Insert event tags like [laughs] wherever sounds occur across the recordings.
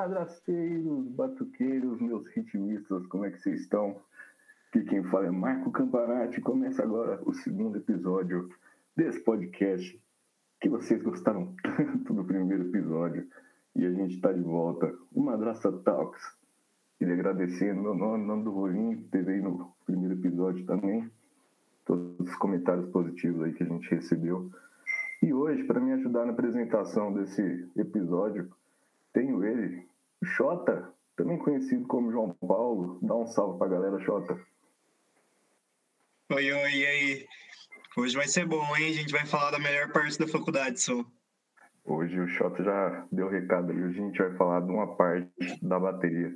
madrasteiros, batuqueiros, meus ritmistas, como é que vocês estão? Aqui quem fala é Marco Campanati. Começa agora o segundo episódio desse podcast que vocês gostaram [laughs] tanto do primeiro episódio. E a gente está de volta, o Madrasta Talks. Queria agradecer meu nome, nome do Rolinho, que teve aí no primeiro episódio também. Todos os comentários positivos aí que a gente recebeu. E hoje, para me ajudar na apresentação desse episódio, tenho ele, Xota, também conhecido como João Paulo. Dá um salve pra galera, Xota. Oi, oi, e aí? Hoje vai ser bom, hein? A gente vai falar da melhor parte da faculdade, só. Hoje o Xota já deu recado ali. Hoje a gente vai falar de uma parte da bateria.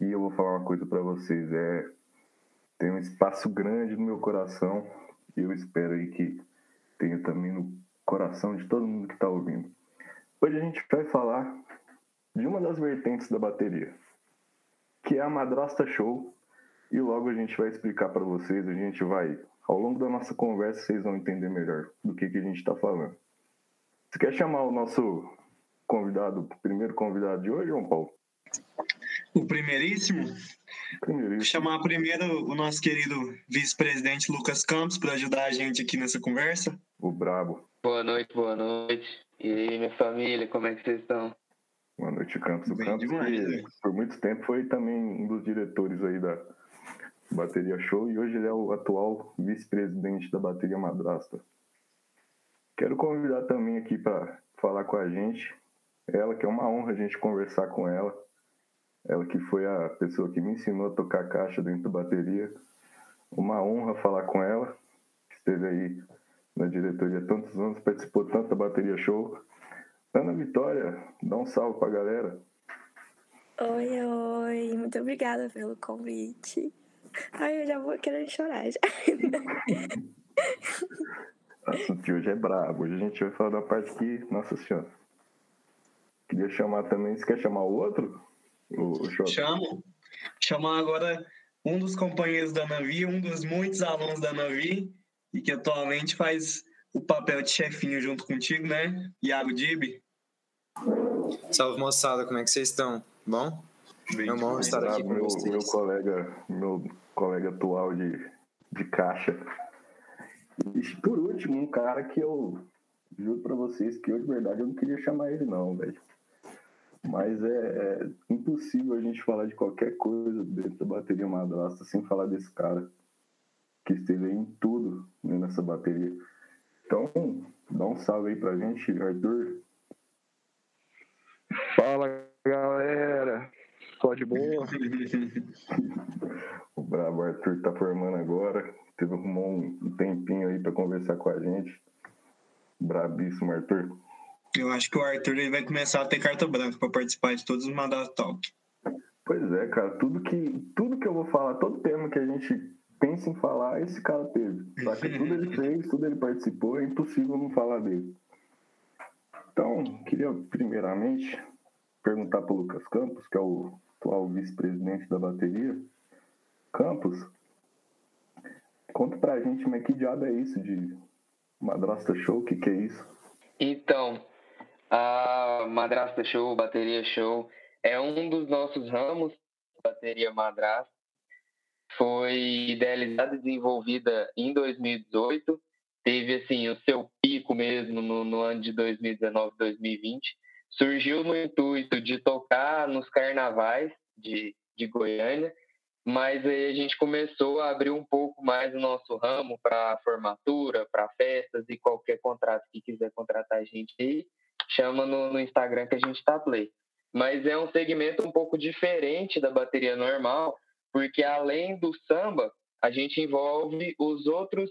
E eu vou falar uma coisa para vocês. É, tem um espaço grande no meu coração. E eu espero aí que tenha também no coração de todo mundo que está ouvindo. Hoje a gente vai falar de uma das vertentes da bateria, que é a Madrasta Show, e logo a gente vai explicar para vocês, a gente vai, ao longo da nossa conversa, vocês vão entender melhor do que, que a gente está falando. Você quer chamar o nosso convidado, o primeiro convidado de hoje, João Paulo? O primeiríssimo? Primeiríssimo. Vou chamar primeiro o nosso querido vice-presidente Lucas Campos para ajudar a gente aqui nessa conversa. O Brabo. Boa noite, boa noite. E aí, minha família, como é que vocês estão? Boa noite, Campos. O Campos, demais, que, né? por muito tempo, foi também um dos diretores aí da Bateria Show e hoje ele é o atual vice-presidente da Bateria Madrasta. Quero convidar também aqui para falar com a gente, ela que é uma honra a gente conversar com ela, ela que foi a pessoa que me ensinou a tocar caixa dentro da bateria, uma honra falar com ela, esteve aí na diretoria há tantos anos, participou tanto da bateria show. Ana Vitória, dá um salve pra galera. Oi, oi, muito obrigada pelo convite. Ai, eu já vou querer chorar já. [laughs] o assunto de hoje é brabo. Hoje a gente vai falar da parte que, nossa senhora. Queria chamar também, você quer chamar o outro? O, o Chamo. Chamar agora um dos companheiros da Navi, um dos muitos alunos da Navi, e que atualmente faz o papel de chefinho junto contigo, né? Iago Dib. Salve moçada, como é que vocês estão? Bom? Bem, é uma honra estar aqui com meu, vocês. Meu colega, meu colega atual de, de caixa. E por último, um cara que eu juro para vocês que eu de verdade eu não queria chamar ele não, velho. Mas é, é, impossível a gente falar de qualquer coisa dentro da bateria madrasta sem falar desse cara que esteve em tudo né, nessa bateria. Então, dá um salve aí pra gente, Arthur. Fala, galera. Só de boa. [laughs] o brabo Arthur tá formando agora. Teve um tempinho aí para conversar com a gente. Brabíssimo, Arthur. Eu acho que o Arthur ele vai começar a ter carta branca para participar de todos os mandatos talk. Pois é, cara. Tudo que, tudo que eu vou falar, todo tema que a gente pensa em falar, esse cara teve. Saca? tudo ele [laughs] fez, tudo ele participou, é impossível não falar dele. Então, queria primeiramente perguntar para o Lucas Campos, que é o atual vice-presidente da bateria. Campos, conta para a gente, mas que diabo é isso de Madrasta Show? O que, que é isso? Então, a Madrasta Show, Bateria Show, é um dos nossos ramos, Bateria Madrasta foi idealizada e desenvolvida em 2018, teve assim o seu pico mesmo no, no ano de 2019, 2020. Surgiu no intuito de tocar nos carnavais de, de Goiânia, mas aí a gente começou a abrir um pouco mais o nosso ramo para formatura, para festas e qualquer contrato que quiser contratar a gente aí, chama no, no Instagram que a gente está play. Mas é um segmento um pouco diferente da bateria normal, porque além do samba, a gente envolve os outros,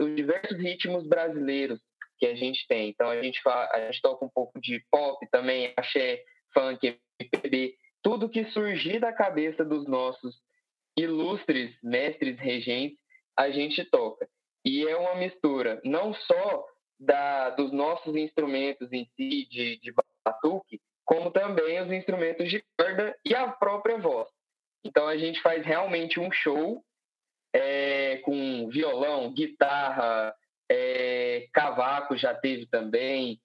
os diversos ritmos brasileiros que a gente tem. Então a gente, fala, a gente toca um pouco de pop também, axé, funk, MPB, tudo que surgir da cabeça dos nossos ilustres mestres regentes, a gente toca. E é uma mistura não só da, dos nossos instrumentos em si, de, de batuque, como também os instrumentos de corda e a própria voz. Então a gente faz realmente um show é, com violão, guitarra, é, cavaco já teve também,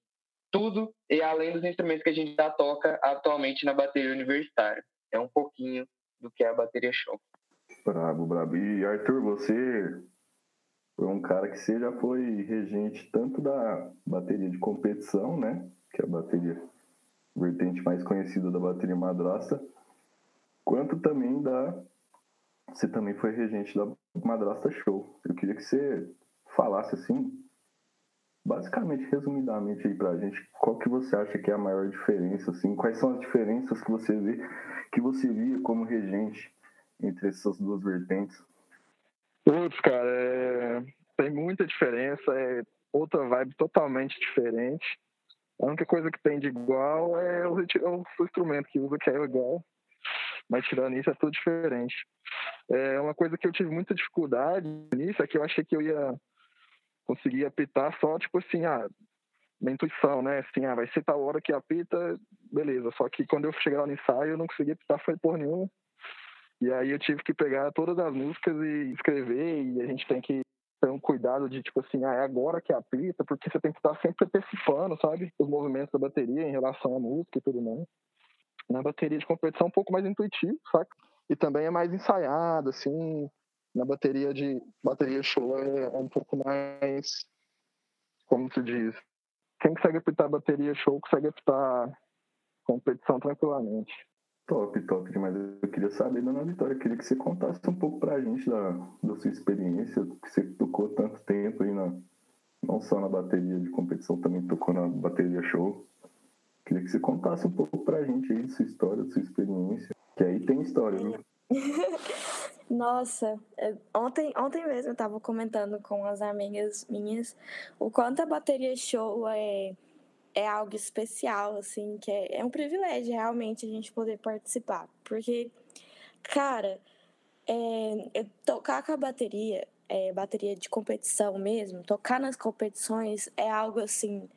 tudo e além dos instrumentos que a gente já toca atualmente na bateria universitária. É um pouquinho do que é a bateria show. Brabo, brabo. E Arthur, você foi um cara que você já foi regente tanto da bateria de competição, né? Que é a bateria vertente mais conhecida da bateria madrasta, quanto também da. Você também foi regente da Madrasta Show. Eu queria que você falasse assim, basicamente, resumidamente aí pra gente, qual que você acha que é a maior diferença, assim, quais são as diferenças que você vê, que você via como regente entre essas duas vertentes? Putz, cara, é... tem muita diferença, é outra vibe totalmente diferente. A única coisa que tem de igual é o, o instrumento que usa, que é igual. Mas tirando isso, é tudo diferente. É uma coisa que eu tive muita dificuldade nisso é que eu achei que eu ia conseguir apitar só, tipo assim, ah, na intuição, né? Assim, ah, vai ser tal hora que apita, beleza. Só que quando eu cheguei lá no ensaio, eu não consegui apitar foi por nenhum. E aí eu tive que pegar todas as músicas e escrever, e a gente tem que ter um cuidado de, tipo assim, ah, é agora que apita, porque você tem que estar sempre antecipando, sabe? Os movimentos da bateria em relação à música e tudo mais. Na bateria de competição é um pouco mais intuitivo, saca? E também é mais ensaiado, assim. Na bateria de bateria show é, é um pouco mais, como se diz, quem consegue apitar bateria show consegue apitar competição tranquilamente. Top, top demais. Eu queria saber, dona Vitória, eu queria que você contasse um pouco pra gente da, da sua experiência, que você tocou tanto tempo aí na, não só na bateria de competição, também tocou na bateria show. Queria que você contasse um pouco pra gente aí sua história, sua experiência. Que aí tem história, né? [laughs] Nossa, é, ontem, ontem mesmo eu tava comentando com as amigas minhas o quanto a bateria show é é algo especial, assim, que é, é um privilégio realmente a gente poder participar. Porque, cara, é, tocar com a bateria, é, bateria de competição mesmo, tocar nas competições é algo assim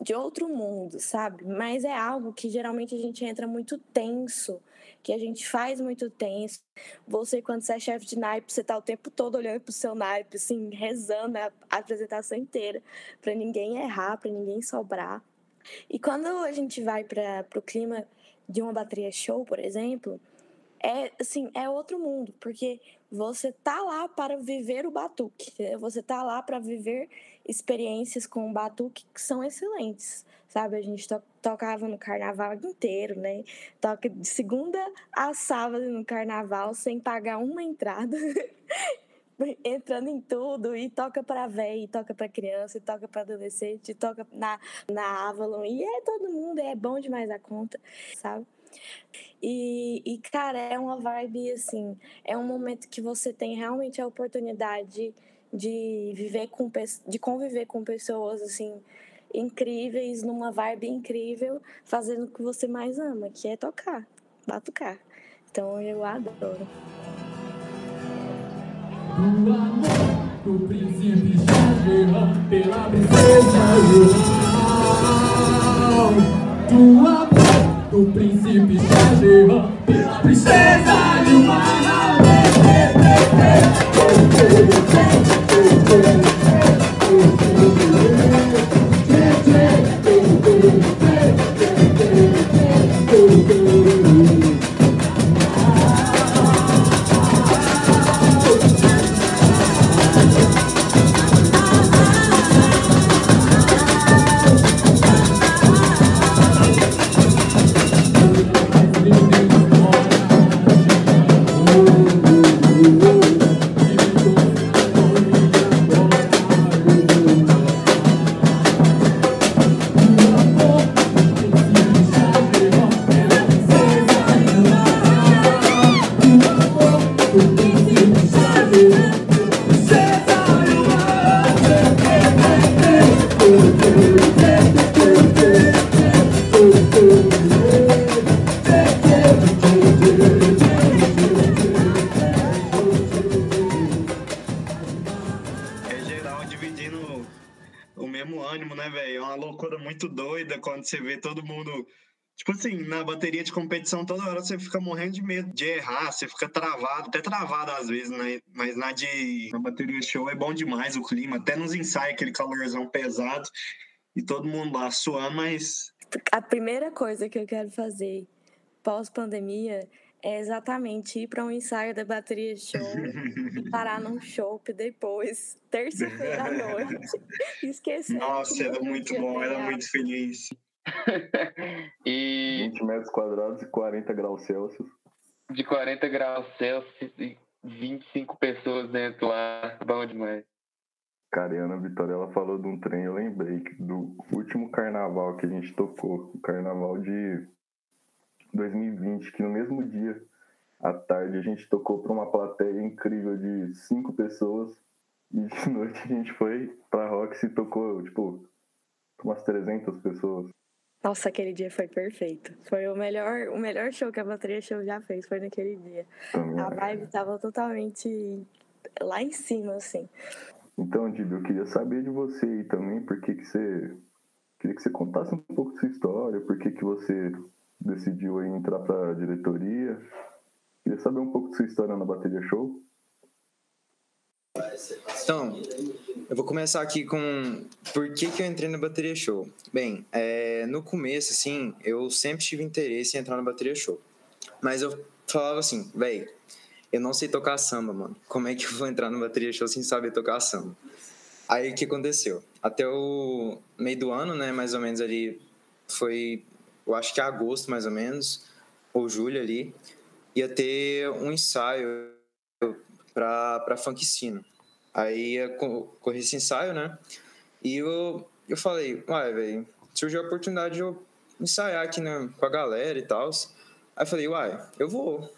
de outro mundo, sabe? Mas é algo que geralmente a gente entra muito tenso, que a gente faz muito tenso. Você, quando você é chefe de naipe, você tá o tempo todo olhando pro seu naipe, assim, rezando a apresentação inteira, para ninguém errar, para ninguém sobrar. E quando a gente vai para o clima de uma bateria show, por exemplo, é assim, é outro mundo, porque você tá lá para viver o batuque, você tá lá para viver experiências com o batuque que são excelentes, sabe? A gente to tocava no carnaval inteiro, né? Toca de segunda a sábado no carnaval sem pagar uma entrada. [laughs] entrando em tudo e toca para velho, toca para criança, e toca para adolescente, toca na, na Avalon e é todo mundo, é bom demais a conta, sabe? E, e, cara, é uma vibe assim, é um momento que você tem realmente a oportunidade de viver com de conviver com pessoas assim incríveis, numa vibe incrível, fazendo o que você mais ama, que é tocar, batucar. Então eu adoro do amor do príncipe Shah pela princesa João. Do amor. Thank you. Bateria de competição, toda hora você fica morrendo de medo de errar, você fica travado, até travado às vezes, né? Mas na de na bateria show é bom demais o clima, até nos ensaios, aquele calorzão pesado. E todo mundo lá suando, mas. A primeira coisa que eu quero fazer pós-pandemia é exatamente ir para um ensaio da bateria show e parar num [laughs] show depois, terça-feira à noite. [laughs] Esquecer. Nossa, era muito bom, era muito feliz. [laughs] e 20 metros quadrados e 40 graus Celsius. de 40 graus Celsius e 25 pessoas dentro lá, bom demais. Cara, e a Ana Vitória, ela falou de um trem, eu lembrei do último carnaval que a gente tocou, o carnaval de 2020, que no mesmo dia, à tarde, a gente tocou para uma plateia incrível de cinco pessoas e de [laughs] noite a gente foi pra Rox e tocou, tipo, umas 300 pessoas. Nossa, aquele dia foi perfeito. Foi o melhor, o melhor show que a bateria show já fez, foi naquele dia. Também. A vibe tava totalmente lá em cima, assim. Então, Dibi, eu queria saber de você aí também, por que que você... Queria que você contasse um pouco da sua história, por que que você decidiu entrar pra diretoria. Queria saber um pouco da sua história na bateria show. Então, eu vou começar aqui com por que, que eu entrei na bateria show. Bem, é, no começo, assim, eu sempre tive interesse em entrar na bateria show. Mas eu falava assim, velho, eu não sei tocar samba, mano. Como é que eu vou entrar na bateria show sem saber tocar samba? Aí o que aconteceu? Até o meio do ano, né, mais ou menos ali, foi, eu acho que agosto mais ou menos, ou julho ali, ia ter um ensaio pra, pra funk sino. Aí ia co- correr esse ensaio, né? E eu, eu falei, uai, velho, surgiu a oportunidade de eu ensaiar aqui né, com a galera e tal. Aí eu falei, uai, eu vou.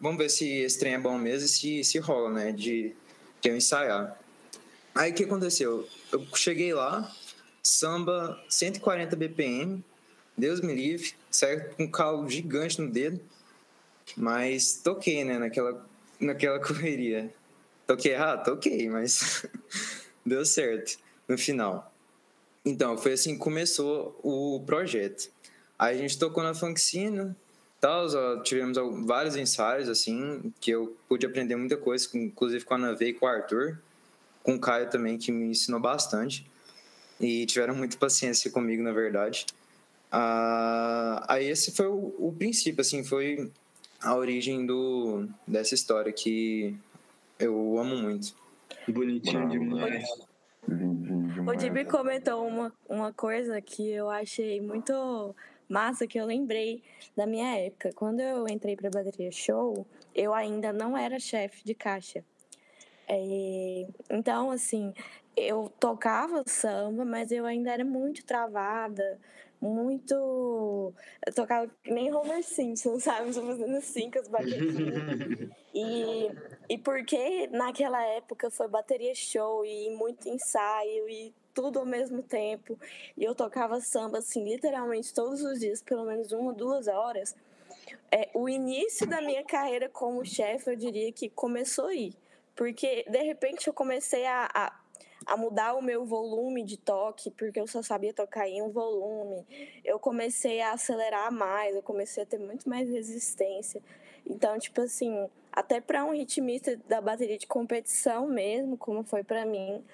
Vamos ver se esse trem é bom mesmo e se, se rola, né? De, de eu ensaiar. Aí o que aconteceu? Eu cheguei lá, samba 140 BPM, Deus me livre, certo? Com um calo gigante no dedo. Mas toquei, né? Naquela, naquela [laughs] correria. Toquei errado? Toquei, mas [laughs] deu certo no final. Então, foi assim que começou o projeto. Aí a gente tocou na Funkcina, tal, tivemos vários ensaios, assim, que eu pude aprender muita coisa, inclusive com a Nave e com o Arthur, com o Caio também, que me ensinou bastante. E tiveram muita paciência comigo, na verdade. Ah, aí esse foi o, o princípio, assim, foi a origem do, dessa história que eu amo muito. Bonitinho Bravo, demais. Lindinho O demais. Dibi comentou uma, uma coisa que eu achei muito massa, que eu lembrei da minha época. Quando eu entrei para bateria show, eu ainda não era chefe de caixa. É, então, assim, eu tocava samba, mas eu ainda era muito travada, muito. Eu tocava nem Homer Simpson, [laughs] sabe? Só fazendo assim com as baterinhas. E, e porque naquela época foi bateria show e muito ensaio e tudo ao mesmo tempo. E eu tocava samba, assim, literalmente todos os dias, pelo menos uma, duas horas. É, o início da minha carreira como chefe, eu diria que começou aí. Porque, de repente, eu comecei a, a, a mudar o meu volume de toque, porque eu só sabia tocar em um volume. Eu comecei a acelerar mais, eu comecei a ter muito mais resistência. Então, tipo assim, até para um ritmista da bateria de competição mesmo, como foi para mim,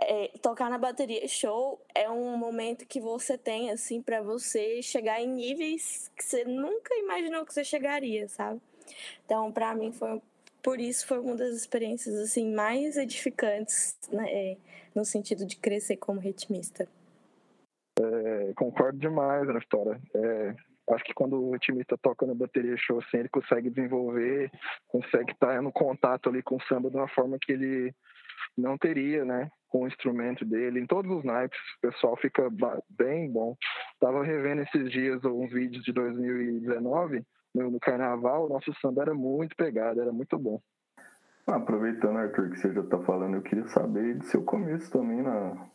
é, tocar na bateria show é um momento que você tem assim para você chegar em níveis que você nunca imaginou que você chegaria, sabe? Então, para mim foi por isso foi uma das experiências assim mais edificantes, né, é, no sentido de crescer como ritmista. É, concordo demais na história. É, acho que quando o ritmista toca na bateria show, assim, ele consegue desenvolver, consegue estar no contato ali com o samba de uma forma que ele não teria, né? Com o instrumento dele. Em todos os naipes, o pessoal fica bem bom. Tava revendo esses dias uns vídeos de 2019, no, no carnaval, o nosso samba era muito pegado, era muito bom. Ah, aproveitando, Arthur, que você já tá falando, eu queria saber do seu começo também na,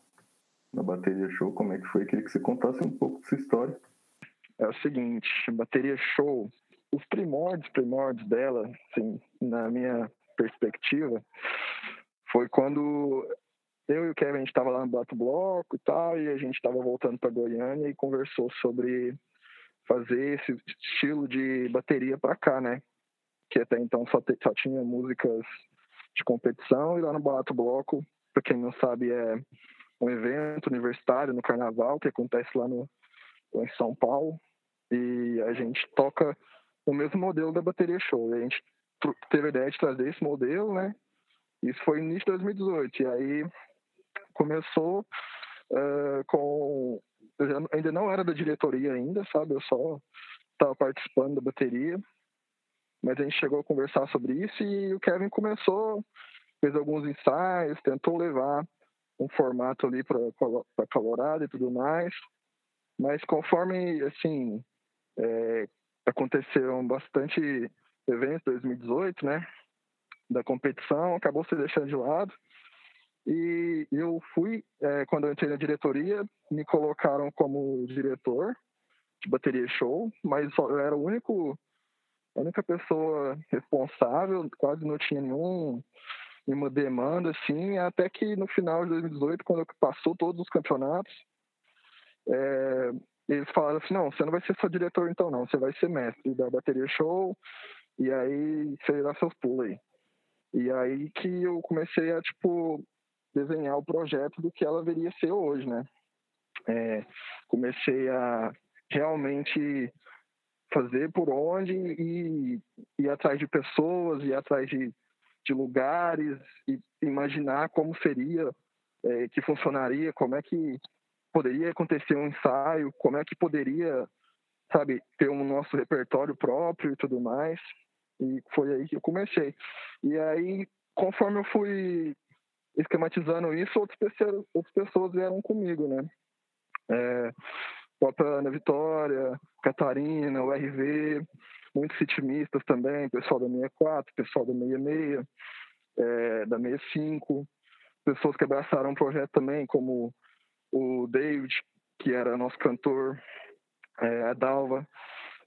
na bateria show, como é que foi? Eu queria que você contasse um pouco da sua história. é o seguinte, bateria show, os primórdios, primórdios dela, assim, na minha perspectiva, foi quando eu e o Kevin, a gente estava lá no Bato Bloco e tal, e a gente estava voltando para Goiânia e conversou sobre fazer esse estilo de bateria para cá, né? Que até então só, te- só tinha músicas de competição, e lá no Bato Bloco, para quem não sabe, é um evento universitário no carnaval que acontece lá no em São Paulo e a gente toca o mesmo modelo da bateria show. E a gente teve a ideia de trazer esse modelo, né? Isso foi início de 2018 e aí começou uh, com ainda não era da diretoria ainda, sabe? Eu só estava participando da bateria. Mas a gente chegou a conversar sobre isso e o Kevin começou, fez alguns ensaios, tentou levar um formato ali para Colorado e tudo mais, mas conforme, assim, é, aconteceram bastante eventos em 2018, né, da competição, acabou se deixando de lado, e eu fui, é, quando eu entrei na diretoria, me colocaram como diretor de bateria show, mas eu era o único a única pessoa responsável, quase não tinha nenhum, nenhuma demanda, assim, até que no final de 2018, quando passou todos os campeonatos, é, eles falaram assim, não, você não vai ser só diretor então não, você vai ser mestre da bateria show, e aí você dá seus pulos aí. E aí que eu comecei a, tipo, desenhar o projeto do que ela viria ser hoje, né? É, comecei a realmente fazer por onde e ir atrás de pessoas, ir atrás de, de lugares e imaginar como seria, é, que funcionaria, como é que poderia acontecer um ensaio, como é que poderia, sabe, ter um nosso repertório próprio e tudo mais. E foi aí que eu comecei. E aí, conforme eu fui esquematizando isso, outras pessoas, outras pessoas vieram comigo, né? É, própria Ana Vitória, Catarina, o RV, muitos ritmistas também, pessoal da 64, pessoal da 66, é, da 65, pessoas que abraçaram o projeto também, como o David, que era nosso cantor, é, a Dalva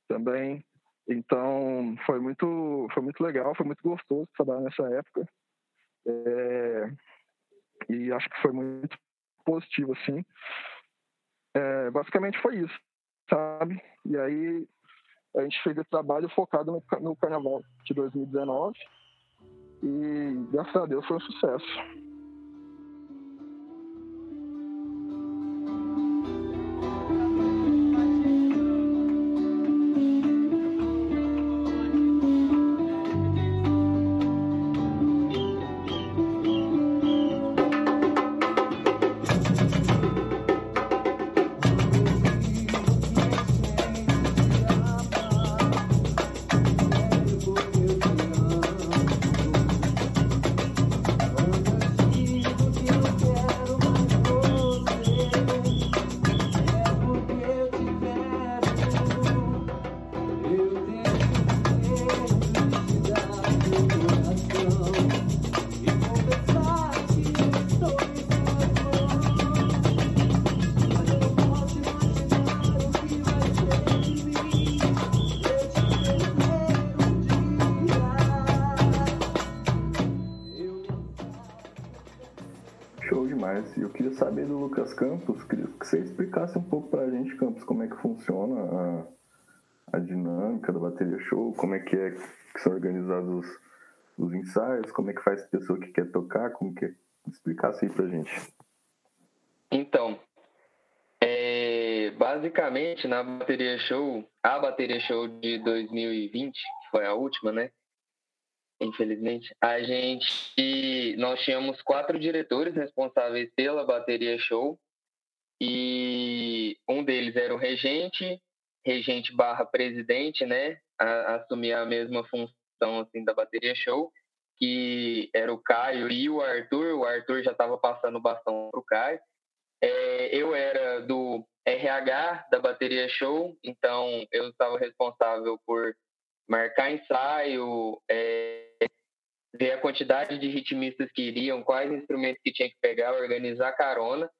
também. Então, foi muito, foi muito legal, foi muito gostoso trabalhar nessa época. É, e acho que foi muito positivo, assim. É, basicamente foi isso, sabe? E aí a gente fez esse trabalho focado no, no carnaval de 2019 e graças a Deus foi um sucesso. Que você explicasse um pouco para a gente, Campos, como é que funciona a, a dinâmica da bateria show, como é que é que são organizados os, os ensaios, como é que faz a pessoa que quer tocar, como que é? Explicasse aí para a gente. Então, é, basicamente na bateria show, a bateria show de 2020, que foi a última, né? Infelizmente, a gente nós tínhamos quatro diretores responsáveis pela bateria show e um deles era o regente, regente barra presidente, né? A, a mesma função assim da bateria show, que era o Caio e o Arthur. O Arthur já estava passando o bastão para o Caio. É, eu era do RH da bateria show, então eu estava responsável por marcar ensaio, é, ver a quantidade de ritmistas que iriam, quais instrumentos que tinha que pegar, organizar carona.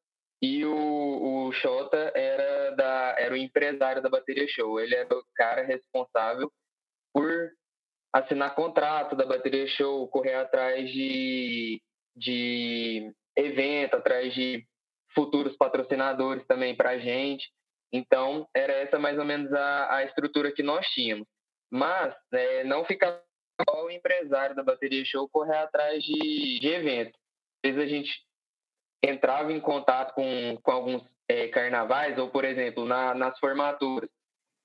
E o, o Xota era, da, era o empresário da bateria show. Ele era o cara responsável por assinar contrato da bateria show, correr atrás de, de evento, atrás de futuros patrocinadores também para a gente. Então, era essa mais ou menos a, a estrutura que nós tínhamos. Mas é, não ficava só o empresário da bateria show correr atrás de, de evento. Às vezes a gente entrava em contato com, com alguns é, carnavais, ou, por exemplo, na, nas formaturas,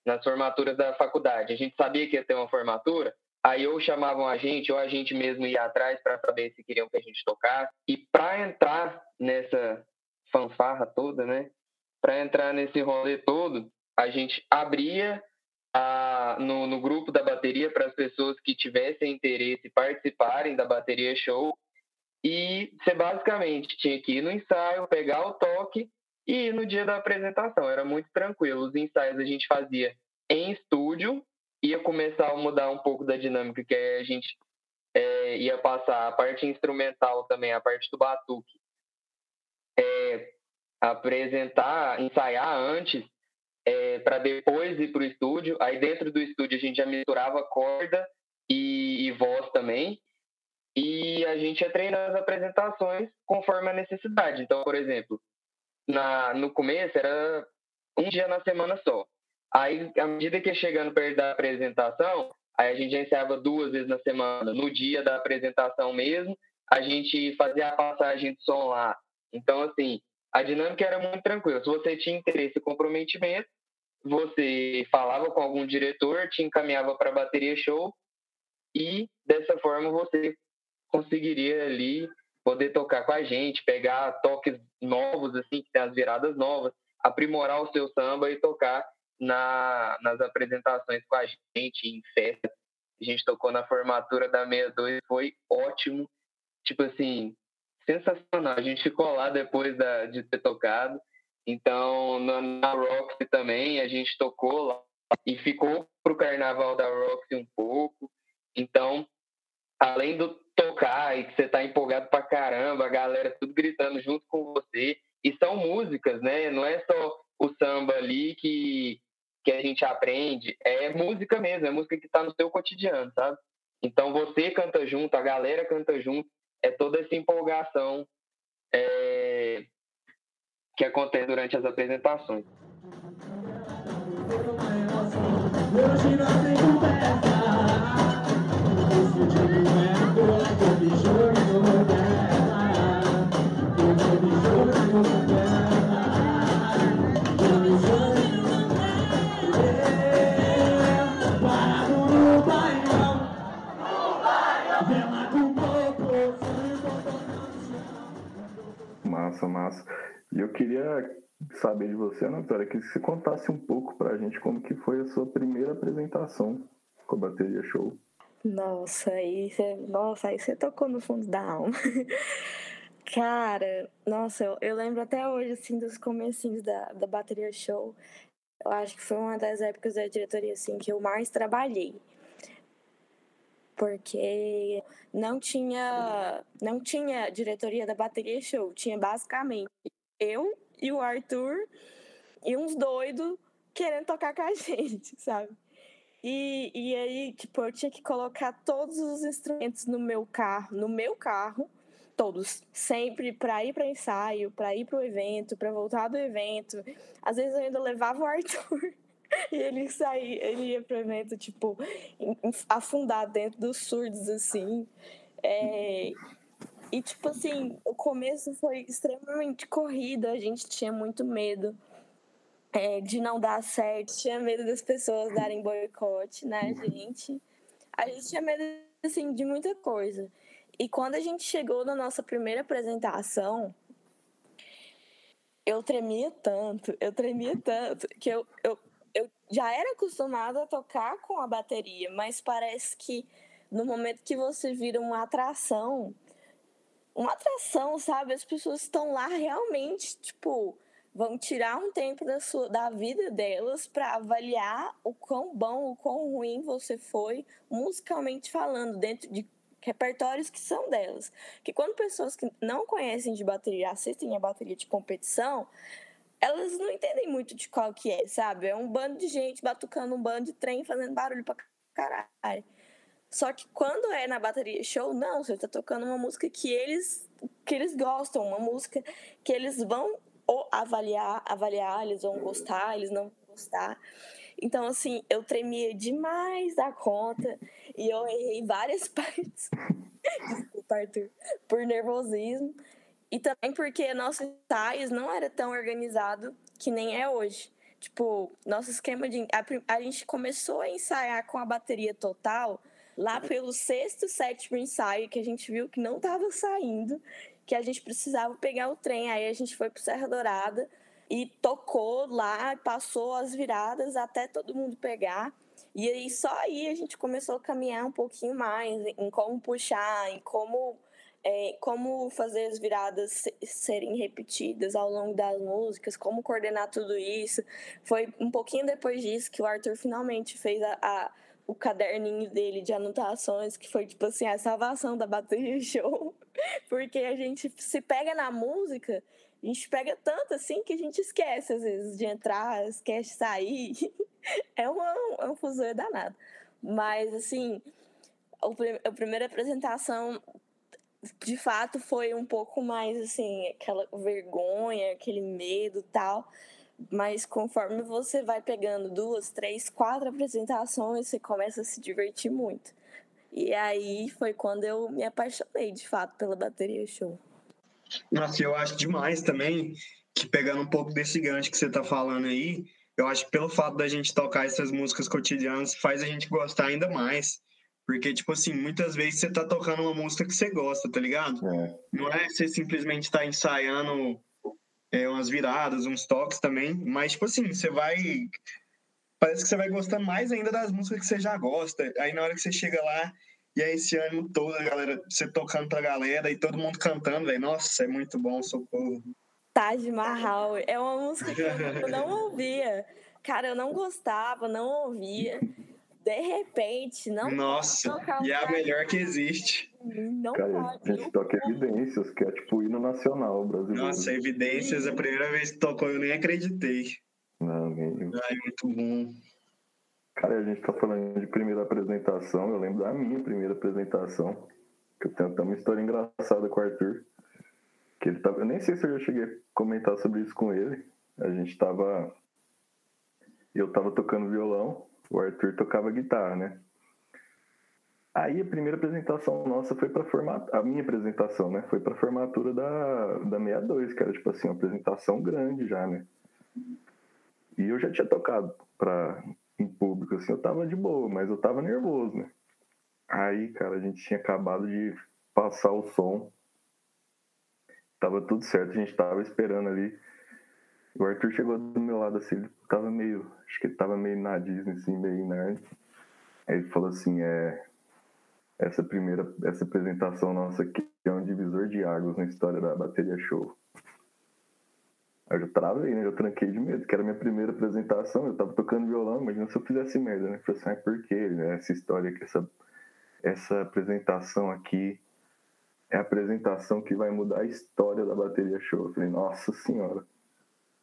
nas formaturas da faculdade, a gente sabia que ia ter uma formatura, aí ou chamavam a gente, ou a gente mesmo ia atrás para saber se queriam que a gente tocasse. E para entrar nessa fanfarra toda, né? Para entrar nesse rolê todo, a gente abria a, no, no grupo da bateria para as pessoas que tivessem interesse participarem da bateria show. E você basicamente tinha que ir no ensaio, pegar o toque e ir no dia da apresentação. Era muito tranquilo. Os ensaios a gente fazia em estúdio, ia começar a mudar um pouco da dinâmica, que a gente é, ia passar a parte instrumental também, a parte do batuque. É, apresentar, ensaiar antes é, para depois ir para o estúdio. Aí dentro do estúdio a gente já misturava corda e, e voz também. E a gente ia treinando as apresentações conforme a necessidade. Então, por exemplo, na, no começo era um dia na semana só. Aí, à medida que ia chegando perto da apresentação, aí a gente ensaiava duas vezes na semana. No dia da apresentação mesmo, a gente fazia a passagem de som lá. Então, assim, a dinâmica era muito tranquila. Se você tinha interesse e comprometimento, você falava com algum diretor, te encaminhava para a bateria show e dessa forma você conseguiria ali poder tocar com a gente, pegar toques novos, assim, que tem as viradas novas, aprimorar o seu samba e tocar na, nas apresentações com a gente, em festa. A gente tocou na formatura da 62, foi ótimo. Tipo assim, sensacional. A gente ficou lá depois da, de ter tocado. Então, na Roxy também, a gente tocou lá e ficou pro carnaval da Roxy um pouco. Então, além do tocar e que você tá empolgado pra caramba, a galera tudo gritando junto com você. E são músicas, né? Não é só o samba ali que, que a gente aprende, é música mesmo, é música que tá no seu cotidiano, sabe? Então você canta junto, a galera canta junto, é toda essa empolgação é, que acontece durante as apresentações. Massa, massa. E eu queria saber de você, Ana Vitória, que você contasse um pouco pra gente como que foi a sua primeira apresentação com a bateria show. Nossa, aí você, nossa, aí você tocou no fundo da alma. [laughs] Cara, nossa, eu, eu lembro até hoje, assim, dos comecinhos da, da bateria show. Eu acho que foi uma das épocas da diretoria, assim, que eu mais trabalhei. Porque não tinha, não tinha diretoria da bateria show. Tinha basicamente eu e o Arthur e uns doidos querendo tocar com a [laughs] gente, sabe? E, e aí, tipo, eu tinha que colocar todos os instrumentos no meu carro, no meu carro, todos, sempre para ir para ensaio, para ir para o evento, para voltar do evento. Às vezes eu ainda levava o Arthur [laughs] e ele saía, ele ia pro evento, tipo, afundado dentro dos surdos, assim. É, e, tipo assim, o começo foi extremamente corrido, a gente tinha muito medo é, de não dar certo, tinha medo das pessoas darem boicote né, gente. A gente tinha medo, assim, de muita coisa. E quando a gente chegou na nossa primeira apresentação, eu tremia tanto, eu tremia tanto, que eu, eu, eu já era acostumada a tocar com a bateria, mas parece que no momento que você vira uma atração, uma atração, sabe? As pessoas estão lá realmente, tipo, vão tirar um tempo da, sua, da vida delas para avaliar o quão bom, o quão ruim você foi, musicalmente falando, dentro de repertórios que são delas. Que quando pessoas que não conhecem de bateria assistem a bateria de competição, elas não entendem muito de qual que é, sabe? É um bando de gente batucando um bando de trem, fazendo barulho pra caralho. Só que quando é na bateria show, não, você tá tocando uma música que eles que eles gostam, uma música que eles vão avaliar, avaliar, eles vão gostar, eles não vão gostar. Então, assim, eu tremia demais da conta e eu errei várias [laughs] partes. Desculpa, Arthur, por nervosismo. E também porque nossos ensaios não era tão organizado que nem é hoje. Tipo, nosso esquema de. A, a gente começou a ensaiar com a bateria total lá pelo sexto, sétimo ensaio, que a gente viu que não estava saindo, que a gente precisava pegar o trem. Aí a gente foi pro Serra Dourada e tocou lá, passou as viradas até todo mundo pegar. E aí só aí a gente começou a caminhar um pouquinho mais em como puxar, em como é, como fazer as viradas serem repetidas ao longo das músicas, como coordenar tudo isso. Foi um pouquinho depois disso que o Arthur finalmente fez a, a o caderninho dele de anotações, que foi tipo assim, a salvação da bateria show. [laughs] Porque a gente se pega na música, a gente pega tanto assim que a gente esquece, às vezes, de entrar, esquece de sair. [laughs] É, uma, é um fuzuê danado. Mas, assim, a primeira apresentação de fato foi um pouco mais assim, aquela vergonha, aquele medo tal. Mas conforme você vai pegando duas, três, quatro apresentações, você começa a se divertir muito. E aí foi quando eu me apaixonei de fato pela bateria show. Nossa, eu acho demais também que pegando um pouco desse gancho que você tá falando aí, eu acho que pelo fato da gente tocar essas músicas cotidianas faz a gente gostar ainda mais. Porque, tipo assim, muitas vezes você tá tocando uma música que você gosta, tá ligado? É. Não é você simplesmente tá ensaiando é, umas viradas, uns toques também, mas, tipo assim, você vai. Parece que você vai gostando mais ainda das músicas que você já gosta. Aí na hora que você chega lá, e aí esse ânimo todo, a galera, você tocando pra galera e todo mundo cantando, velho. Nossa, é muito bom, socorro. Taj Mahal é uma música que eu [laughs] não ouvia. Cara, eu não gostava, não ouvia de repente, não Nossa, e é a melhor que existe. Não Cara, pode. A gente toca Evidências, que é tipo hino nacional brasileiro. Nossa, Evidências, a primeira vez que tocou eu nem acreditei. Não, nem. Ai, muito bom. Cara, a gente tá falando de primeira apresentação, eu lembro da minha primeira apresentação, que eu tenho até uma história engraçada com o Arthur. Que ele tava. Eu nem sei se eu já cheguei a comentar sobre isso com ele. A gente tava. Eu tava tocando violão o Arthur tocava guitarra, né? Aí a primeira apresentação nossa foi para formatura, a minha apresentação, né? Foi para formatura da, da 62, que era tipo assim, uma apresentação grande já, né? E eu já tinha tocado pra, em público, assim, eu tava de boa, mas eu tava nervoso, né? Aí, cara, a gente tinha acabado de passar o som, tava tudo certo, a gente tava esperando ali o Arthur chegou do meu lado assim, ele tava meio. Acho que ele tava meio na Disney, assim, meio nerd. Aí ele falou assim: é. Essa primeira essa apresentação nossa aqui é um divisor de águas na história da bateria show. Aí eu já travei, né? Eu tranquei de medo, que era a minha primeira apresentação, eu tava tocando violão, imagina se eu fizesse merda, né? Eu falei assim, ah, por quê? Né? Essa história aqui, essa, essa apresentação aqui é a apresentação que vai mudar a história da bateria show. Eu falei, nossa senhora.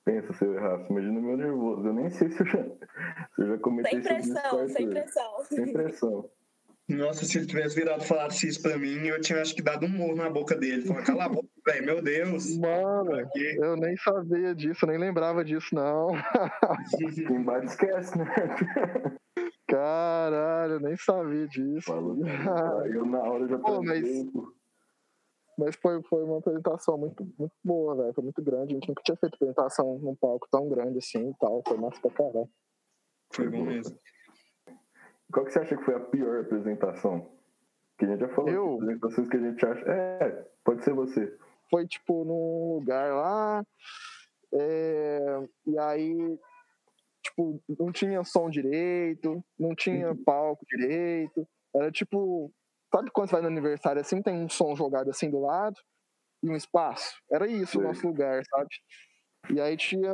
Pensa se eu errasse, imagina meu nervoso. Eu nem sei se eu já, se eu já comentei sem pressão, sem pressão. Sem pressão. Nossa, se ele tivesse virado e falado isso pra mim, eu tinha acho que dado um morro na boca dele. Falar, cala a boca, velho, meu Deus. Mano, eu nem sabia disso, nem lembrava disso, não. [laughs] Quem bate esquece, né? Caralho, eu nem sabia disso. Falou, eu na hora já Pô, mas... Tempo. Mas foi, foi uma apresentação muito, muito boa, velho. Foi muito grande. A gente nunca tinha feito apresentação num palco tão grande assim e tal. Foi massa pra caralho. Foi bom mesmo. Qual que você acha que foi a pior apresentação? Que a gente já falou Eu? apresentações que a gente acha. É, pode ser você. Foi tipo num lugar lá. É, e aí, tipo, não tinha som direito, não tinha palco direito. Era tipo Sabe quando você vai no aniversário assim, tem um som jogado assim do lado e um espaço? Era isso o nosso lugar, sabe? E aí tinha.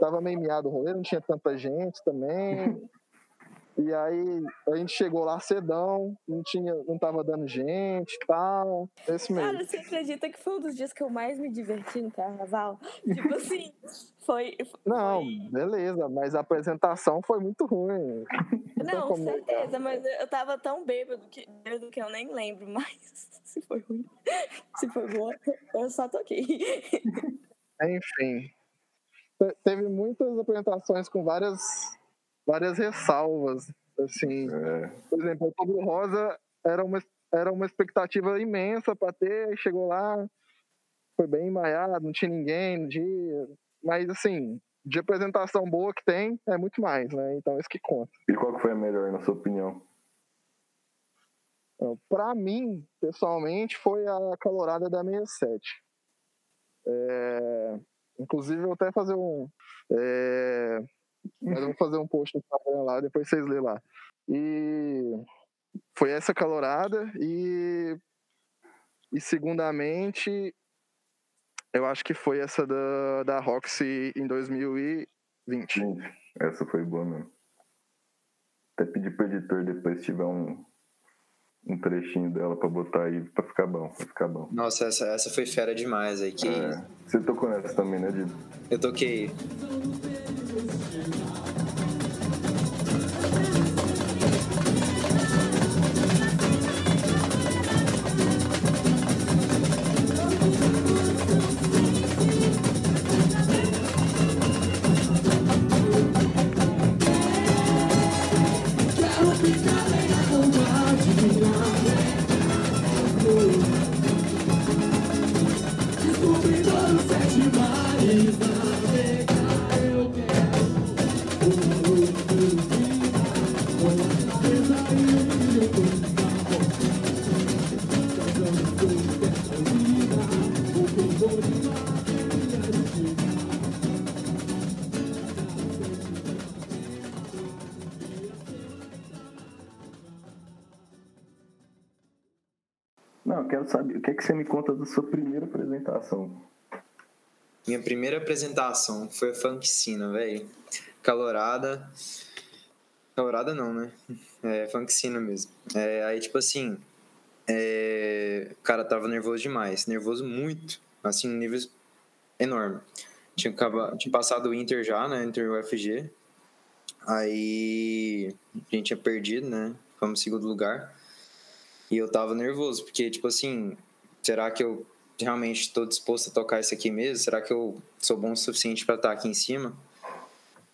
Tava meio miado o rolê, não tinha tanta gente também. [laughs] E aí a gente chegou lá cedão, não tinha, não tava dando gente e tal. Esse mesmo. Cara, você acredita que foi um dos dias que eu mais me diverti no carnaval? tipo assim, [laughs] foi. Não, foi... beleza, mas a apresentação foi muito ruim. Não, não certeza, mas eu tava tão bêbado que, bêbado que eu nem lembro mais [laughs] se foi ruim. Se foi boa, eu só toquei. Enfim. Teve muitas apresentações com várias várias ressalvas. Assim, é. por exemplo, o Outubro Rosa era uma, era uma expectativa imensa para ter, chegou lá, foi bem maiado, não tinha ninguém no dia. Mas, assim, de apresentação boa que tem, é muito mais, né? Então, isso que conta. E qual que foi a melhor, na sua opinião? Então, Para mim, pessoalmente, foi a calorada da 67. É, inclusive, eu até fazer um. É, mas eu vou fazer um post no Instagram lá, depois vocês lêem lá. E foi essa calorada e, e segundamente, eu acho que foi essa da, da Roxy em 2020. Gente, essa foi boa mesmo. Até pedir pro editor depois se tiver um, um trechinho dela pra botar aí pra ficar bom. Vai ficar bom. Nossa, essa, essa foi fera demais aí. Que É, você tocou nessa também, né, Didi? eu toquei. Você me conta da sua primeira apresentação. Minha primeira apresentação foi a Funkcina, velho. Calorada. Calorada não, né? É Funkcina mesmo. É, aí, tipo assim. É... Cara, tava nervoso demais. Nervoso muito. Assim, níveis enorme. Tinha, acaba- tinha passado o Inter já, né? Inter UFG. Aí. A gente tinha perdido, né? Ficamos em segundo lugar. E eu tava nervoso, porque, tipo assim. Será que eu realmente estou disposto a tocar isso aqui mesmo? Será que eu sou bom o suficiente para estar aqui em cima?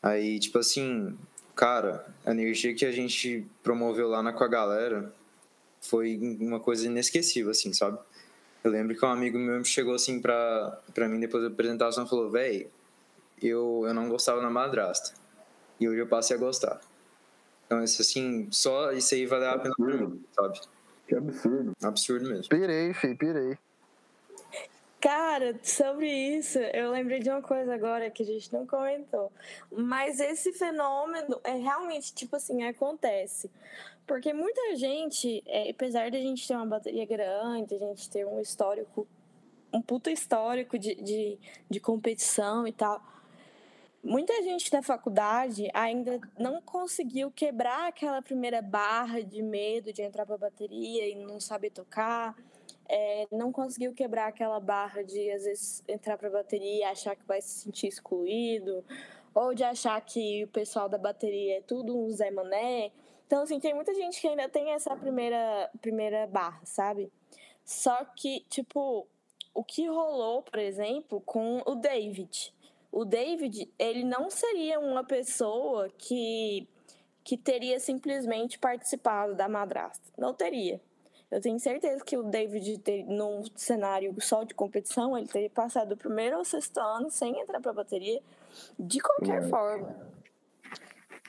Aí, tipo assim, cara, a energia que a gente promoveu lá na, com a galera foi uma coisa inesquecível, assim, sabe? Eu lembro que um amigo meu chegou assim pra, pra mim depois da apresentação e falou: Véi, eu, eu não gostava da madrasta. E hoje eu passei a gostar. Então, isso assim, só isso aí valeu a pena, sabe? Que absurdo. Absurdo mesmo. Pirei, filho, pirei. Cara, sobre isso, eu lembrei de uma coisa agora que a gente não comentou. Mas esse fenômeno é realmente, tipo assim, acontece. Porque muita gente, é, apesar de a gente ter uma bateria grande, a gente ter um histórico, um puta histórico de, de, de competição e tal, muita gente da faculdade ainda não conseguiu quebrar aquela primeira barra de medo de entrar pra bateria e não saber tocar é, não conseguiu quebrar aquela barra de, às vezes, entrar pra bateria e achar que vai se sentir excluído, ou de achar que o pessoal da bateria é tudo um Zé Mané. Então, assim, tem muita gente que ainda tem essa primeira, primeira barra, sabe? Só que, tipo, o que rolou, por exemplo, com o David. O David, ele não seria uma pessoa que, que teria simplesmente participado da madrasta. Não teria. Eu tenho certeza que o David, ter, num cenário só de competição, ele teria passado do primeiro ao sexto ano sem entrar pra bateria, de qualquer Right. forma.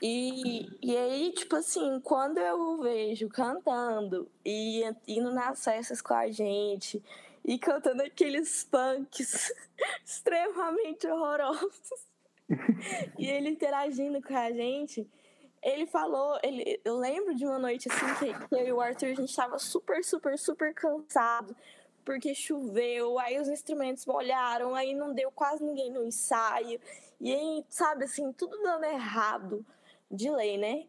E, e aí, tipo assim, quando eu o vejo cantando e indo nas festas com a gente e cantando aqueles punks [laughs] extremamente horrorosos e ele interagindo com a gente, ele falou, ele, eu lembro de uma noite assim que, que eu e o Arthur a gente tava super, super, super cansado porque choveu, aí os instrumentos molharam, aí não deu quase ninguém no ensaio, e aí, sabe assim, tudo dando errado de lei, né?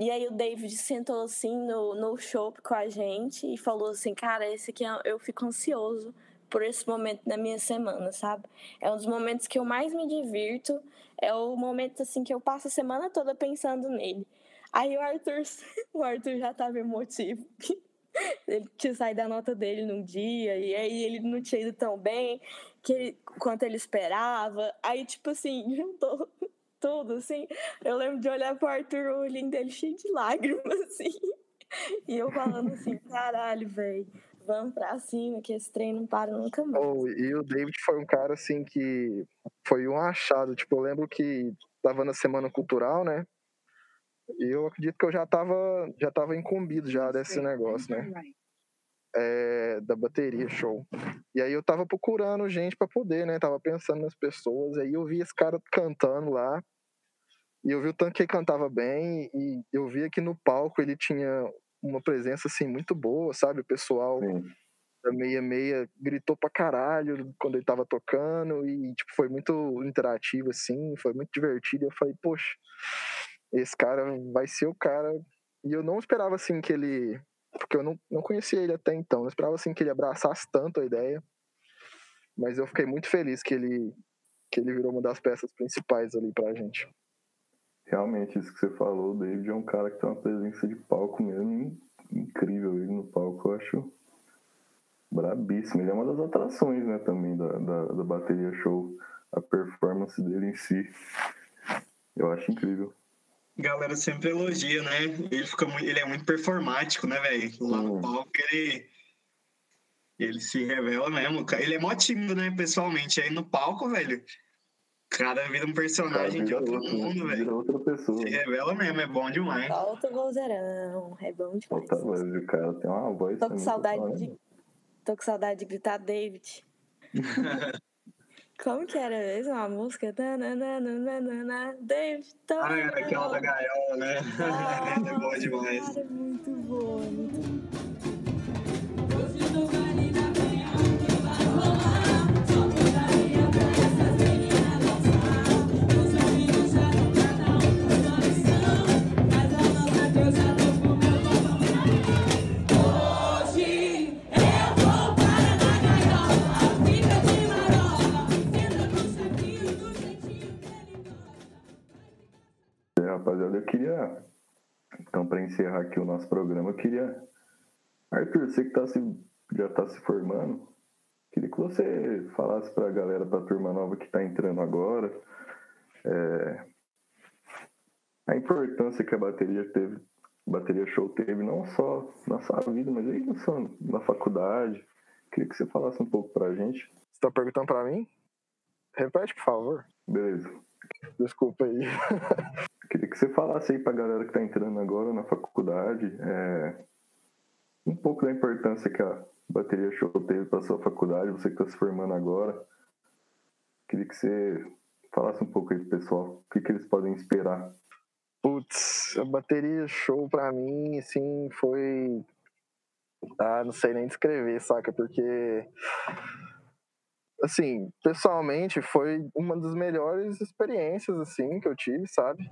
E aí o David sentou assim no, no show com a gente e falou assim, cara, esse aqui é- eu fico ansioso por esse momento da minha semana, sabe? É um dos momentos que eu mais me divirto, é o momento assim que eu passo a semana toda pensando nele. Aí o Arthur, [laughs] o Arthur já tava emotivo. [laughs] Ele tinha saído da nota dele num dia, e aí ele não tinha ido tão bem que ele- quanto ele esperava. Aí, tipo assim, [laughs] juntou tudo, assim. Eu lembro de olhar pro Arthur, o olhinho dele cheio de lágrimas, [laughs] assim. E eu falando assim, caralho, velho, vamos pra cima, que esse trem não para nunca mais. Oh, e o David foi um cara assim que foi um achado. Tipo, eu lembro que tava na semana cultural, né? E eu acredito que eu já tava, já tava incumbido já desse negócio, né? É, da bateria show. E aí eu tava procurando gente para poder, né? Tava pensando nas pessoas. Aí eu vi esse cara cantando lá. E eu vi o tanto que ele cantava bem. E eu via que no palco ele tinha uma presença assim muito boa, sabe? O pessoal Sim. da meia meia gritou pra caralho quando ele tava tocando e tipo foi muito interativo assim, foi muito divertido. Eu falei, poxa, esse cara vai ser o cara. E eu não esperava assim que ele, porque eu não, não conhecia ele até então, eu esperava assim que ele abraçasse tanto a ideia. Mas eu fiquei muito feliz que ele que ele virou uma das peças principais ali pra gente. Realmente, isso que você falou, o David é um cara que tem uma presença de palco mesmo in- incrível. Ele no palco eu acho brabíssimo. Ele é uma das atrações, né, também da, da, da bateria show. A performance dele em si. Eu acho incrível. Galera sempre elogia, né? Ele, fica muito, ele é muito performático, né, velho? Lá no palco ele. Ele se revela mesmo. Ele é mó tímido, né, pessoalmente. Aí no palco, velho. O cara vira um personagem de outro outro, mundo, Vira velho. outra pessoa. Se revela mesmo, é bom demais. Solta o vozeirão, é bom demais. Outra voz, o cara tem uma voz Tô com saudade de. né? Tô com saudade de gritar David. [laughs] Como que era mesmo a música? Tananana, David, Ah, era aquela da gaiola, né? [laughs] é boa demais. Cara, muito boa, muito rapaziada, eu queria. Então, para encerrar aqui o nosso programa, eu queria. Arthur, você que tá se, já está se formando, queria que você falasse para a galera, para a turma nova que está entrando agora, é, a importância que a bateria teve, a bateria show teve, não só na sua vida, mas aí na, faculdade. Queria que você falasse um pouco para a gente. Você tá perguntando pra mim? Repete, por favor. Beleza. Desculpa aí. [laughs] Queria que você falasse aí pra galera que tá entrando agora na faculdade é, um pouco da importância que a bateria show teve pra sua faculdade, você que tá se formando agora. Queria que você falasse um pouco aí pro pessoal, o que, que eles podem esperar. Putz, a bateria show pra mim, assim, foi. Ah, não sei nem descrever, saca? Porque. Assim, pessoalmente, foi uma das melhores experiências, assim, que eu tive, sabe?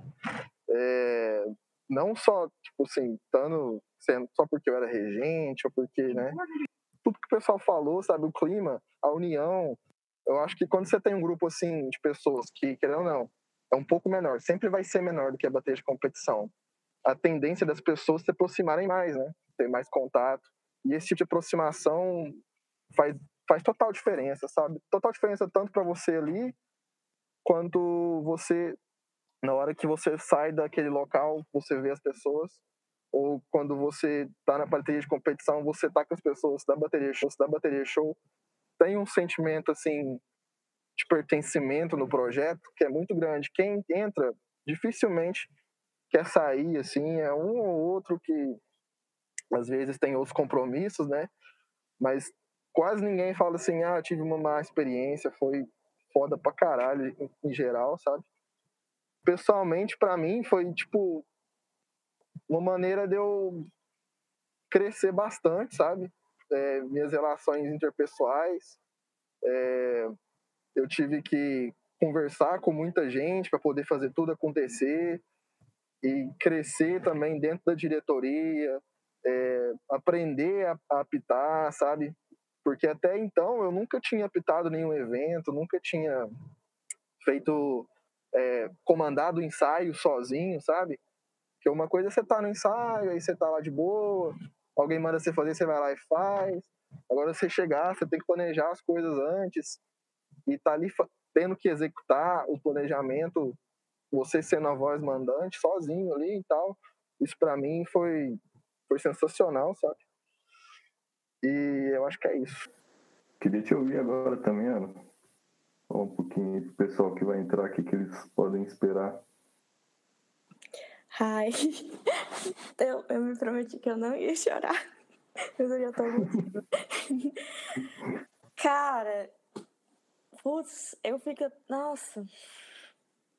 É, não só, tipo assim, estando sendo só porque eu era regente, ou porque, né? Tudo que o pessoal falou, sabe? O clima, a união. Eu acho que quando você tem um grupo, assim, de pessoas que, querendo ou não, é um pouco menor, sempre vai ser menor do que a bateria de competição. A tendência das pessoas se aproximarem mais, né? Ter mais contato. E esse tipo de aproximação faz, faz total diferença, sabe? Total diferença tanto para você ali, quanto você, na hora que você sai daquele local, você vê as pessoas, ou quando você tá na bateria de competição, você tá com as pessoas da bateria show, da bateria show, tem um sentimento, assim, de pertencimento no projeto que é muito grande. Quem entra dificilmente quer sair, assim, é um ou outro que às vezes tem outros compromissos, né? Mas quase ninguém fala assim, ah, tive uma má experiência, foi foda pra caralho em, em geral, sabe? Pessoalmente, para mim, foi tipo uma maneira de eu crescer bastante, sabe? É, minhas relações interpessoais, é, eu tive que conversar com muita gente para poder fazer tudo acontecer e crescer também dentro da diretoria, é, aprender a, a apitar, sabe? Porque até então eu nunca tinha apitado nenhum evento, nunca tinha feito, é, comandado ensaio sozinho, sabe? Que uma coisa é você tá no ensaio, aí você tá lá de boa, alguém manda você fazer, você vai lá e faz. Agora você chegar, você tem que planejar as coisas antes e tá ali tendo que executar o planejamento, você sendo a voz mandante, sozinho ali e tal. Isso para mim foi, foi sensacional, sabe? E eu acho que é isso. Queria te ouvir agora também, Ana. Um pouquinho pro pessoal que vai entrar aqui, que eles podem esperar. Ai, [laughs] eu, eu me prometi que eu não ia chorar. [laughs] Mas eu já tô muito. Cara, putz, eu fico. Nossa.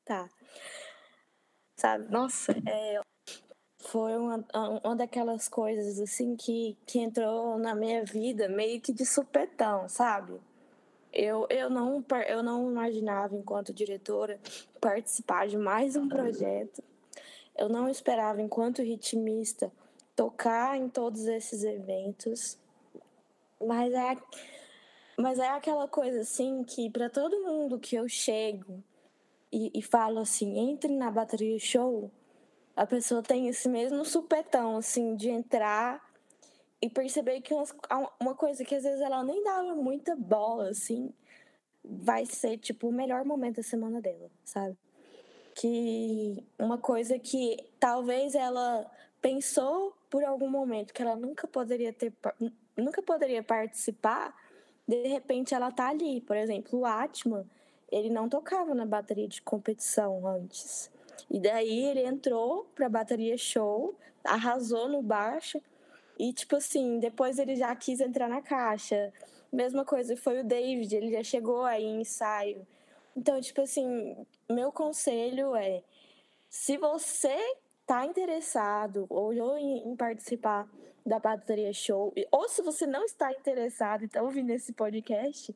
Tá. Sabe, nossa, é, foi uma, uma daquelas coisas assim que, que entrou na minha vida meio que de supetão, sabe? Eu, eu, não, eu não imaginava, enquanto diretora, participar de mais um projeto. Eu não esperava, enquanto ritmista, tocar em todos esses eventos. Mas é, mas é aquela coisa assim que, para todo mundo que eu chego e, e falo assim, entre na bateria show, a pessoa tem esse mesmo supetão, assim, de entrar e perceber que umas, uma coisa que às vezes ela nem dava muita bola, assim, vai ser, tipo, o melhor momento da semana dela, sabe? Que uma coisa que talvez ela pensou por algum momento que ela nunca poderia ter, nunca poderia participar, de repente ela tá ali. Por exemplo, o Atman, ele não tocava na bateria de competição antes. E daí ele entrou pra bateria show, arrasou no baixo. E, tipo assim, depois ele já quis entrar na caixa. Mesma coisa foi o David, ele já chegou aí em ensaio. Então, tipo assim, meu conselho é: se você tá interessado ou em, em participar da bateria show, ou se você não está interessado e tá ouvindo esse podcast,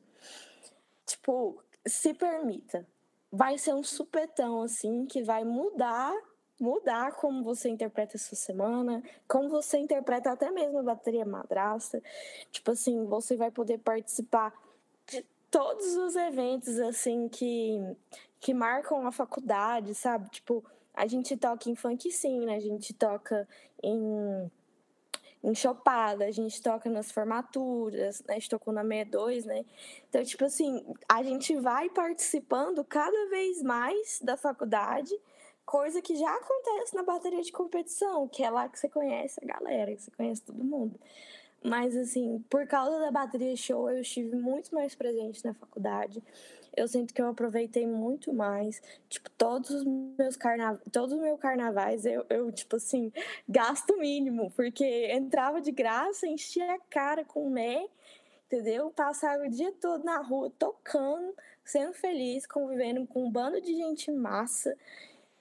tipo, se permita vai ser um supetão, assim, que vai mudar, mudar como você interpreta a sua semana, como você interpreta até mesmo a bateria madrasta. Tipo assim, você vai poder participar de todos os eventos, assim, que, que marcam a faculdade, sabe? Tipo, a gente toca em funk sim, né? A gente toca em em Chopada, a gente toca nas formaturas, né? A gente tocou na 62, né? Então, tipo assim, a gente vai participando cada vez mais da faculdade, coisa que já acontece na bateria de competição, que é lá que você conhece a galera, que você conhece todo mundo. Mas, assim, por causa da bateria show, eu estive muito mais presente na faculdade eu sinto que eu aproveitei muito mais. Tipo, todos os meus carnavais, todos os meus carnavais, eu, eu, tipo assim, gasto mínimo, porque entrava de graça, enchia a cara com né, entendeu? Passava o dia todo na rua tocando, sendo feliz, convivendo com um bando de gente massa.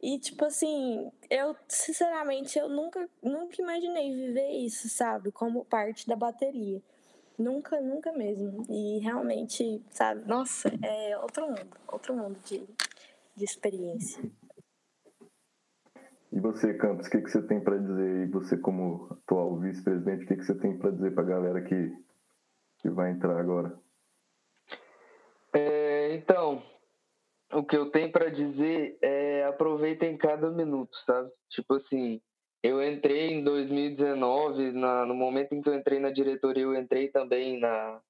E, tipo assim, eu, sinceramente, eu nunca, nunca imaginei viver isso, sabe? Como parte da bateria. Nunca, nunca mesmo. E realmente, sabe, nossa, é outro mundo, outro mundo de, de experiência. E você, Campos, o que, que você tem para dizer aí, você como atual vice-presidente, o que, que você tem para dizer para a galera que, que vai entrar agora? É, então, o que eu tenho para dizer é aproveitem cada minuto, sabe? Tipo assim, eu entrei em 2019, na, no momento em que eu entrei na diretoria, eu entrei também na,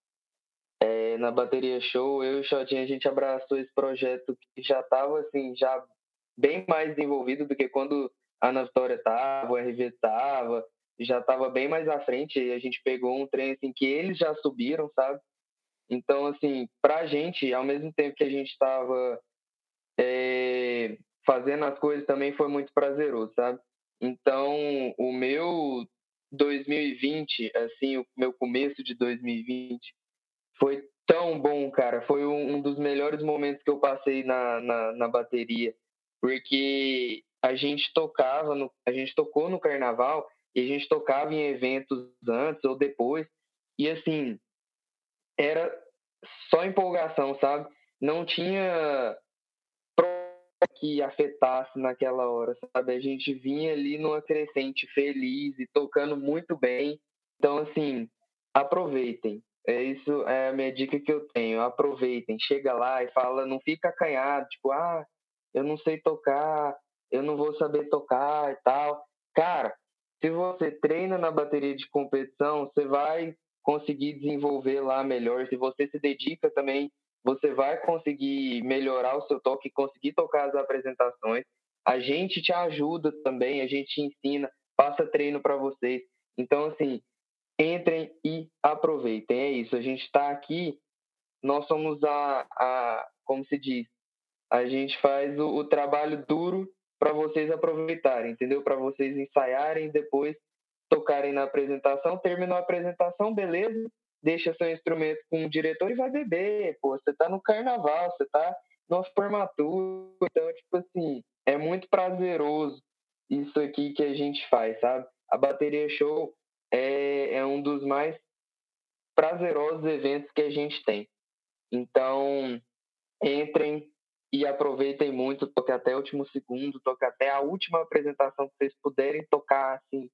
é, na bateria show. Eu e o Xotinho, a gente abraçou esse projeto que já estava assim, já bem mais desenvolvido do que quando a Ana Vitória estava, o RV estava, já estava bem mais à frente. E a gente pegou um trem assim que eles já subiram, sabe? Então, assim, para a gente, ao mesmo tempo que a gente estava é, fazendo as coisas, também foi muito prazeroso, sabe? Então, o meu 2020, assim, o meu começo de 2020 foi tão bom, cara. Foi um, dos melhores momentos que eu passei na, na, na bateria, porque a gente tocava, no, a gente tocou no carnaval e a gente tocava em eventos antes ou depois, e assim, era só empolgação, sabe? Não tinha que afetasse naquela hora, sabe? A gente vinha ali numa crescente feliz e tocando muito bem. Então, assim, aproveitem. É isso é a minha dica que eu tenho. Aproveitem, chega lá e fala, não fica acanhado, tipo, ah, eu não sei tocar, eu não vou saber tocar e tal. Cara, se você treina na bateria de competição, você vai conseguir desenvolver lá melhor. Se você se dedica também você vai conseguir melhorar o seu toque, conseguir tocar as apresentações. A gente te ajuda também, a gente te ensina, passa treino para vocês. Então, assim, entrem e aproveitem. É isso, a gente está aqui, nós somos a, a, como se diz, a gente faz o, o trabalho duro para vocês aproveitarem, entendeu? Para vocês ensaiarem, depois tocarem na apresentação, terminou a apresentação, beleza, deixa seu instrumento com o diretor e vai beber, pô, você tá no carnaval, você tá numa formatura, então, tipo assim, é muito prazeroso isso aqui que a gente faz, sabe? A bateria show é, é um dos mais prazerosos eventos que a gente tem. Então, entrem e aproveitem muito, toque até o último segundo, toque até a última apresentação que vocês puderem tocar, assim,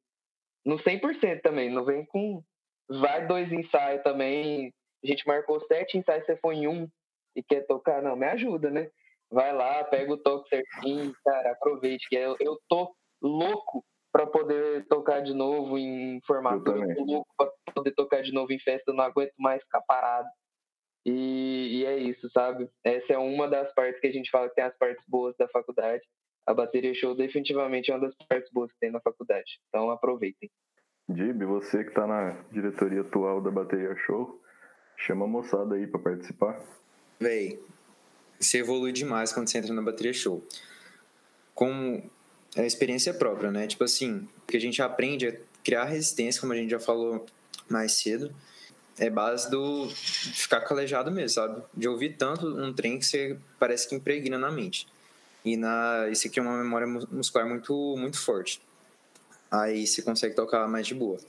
no 100% também, não vem com vai dois ensaios também, a gente marcou sete ensaios, você foi em um e quer tocar, não, me ajuda, né? Vai lá, pega o toque certinho, cara, aproveite, que eu, eu tô louco para poder tocar de novo em formato, eu tô louco para poder tocar de novo em festa, eu não aguento mais ficar parado. E, e, é isso, sabe? Essa é uma das partes que a gente fala que tem as partes boas da faculdade. A bateria show definitivamente é uma das partes boas que tem na faculdade. Então aproveitem. Dib, você que está na diretoria atual da bateria show, chama a moçada aí para participar. Véi, você evolui demais quando você entra na bateria show. Com a experiência própria, né? Tipo assim, o que a gente aprende é criar resistência, como a gente já falou mais cedo é base do ficar calejado mesmo, sabe? De ouvir tanto um trem que você parece que impregna na mente. E na, isso aqui é uma memória muscular muito, muito forte. Aí você consegue tocar mais de boa.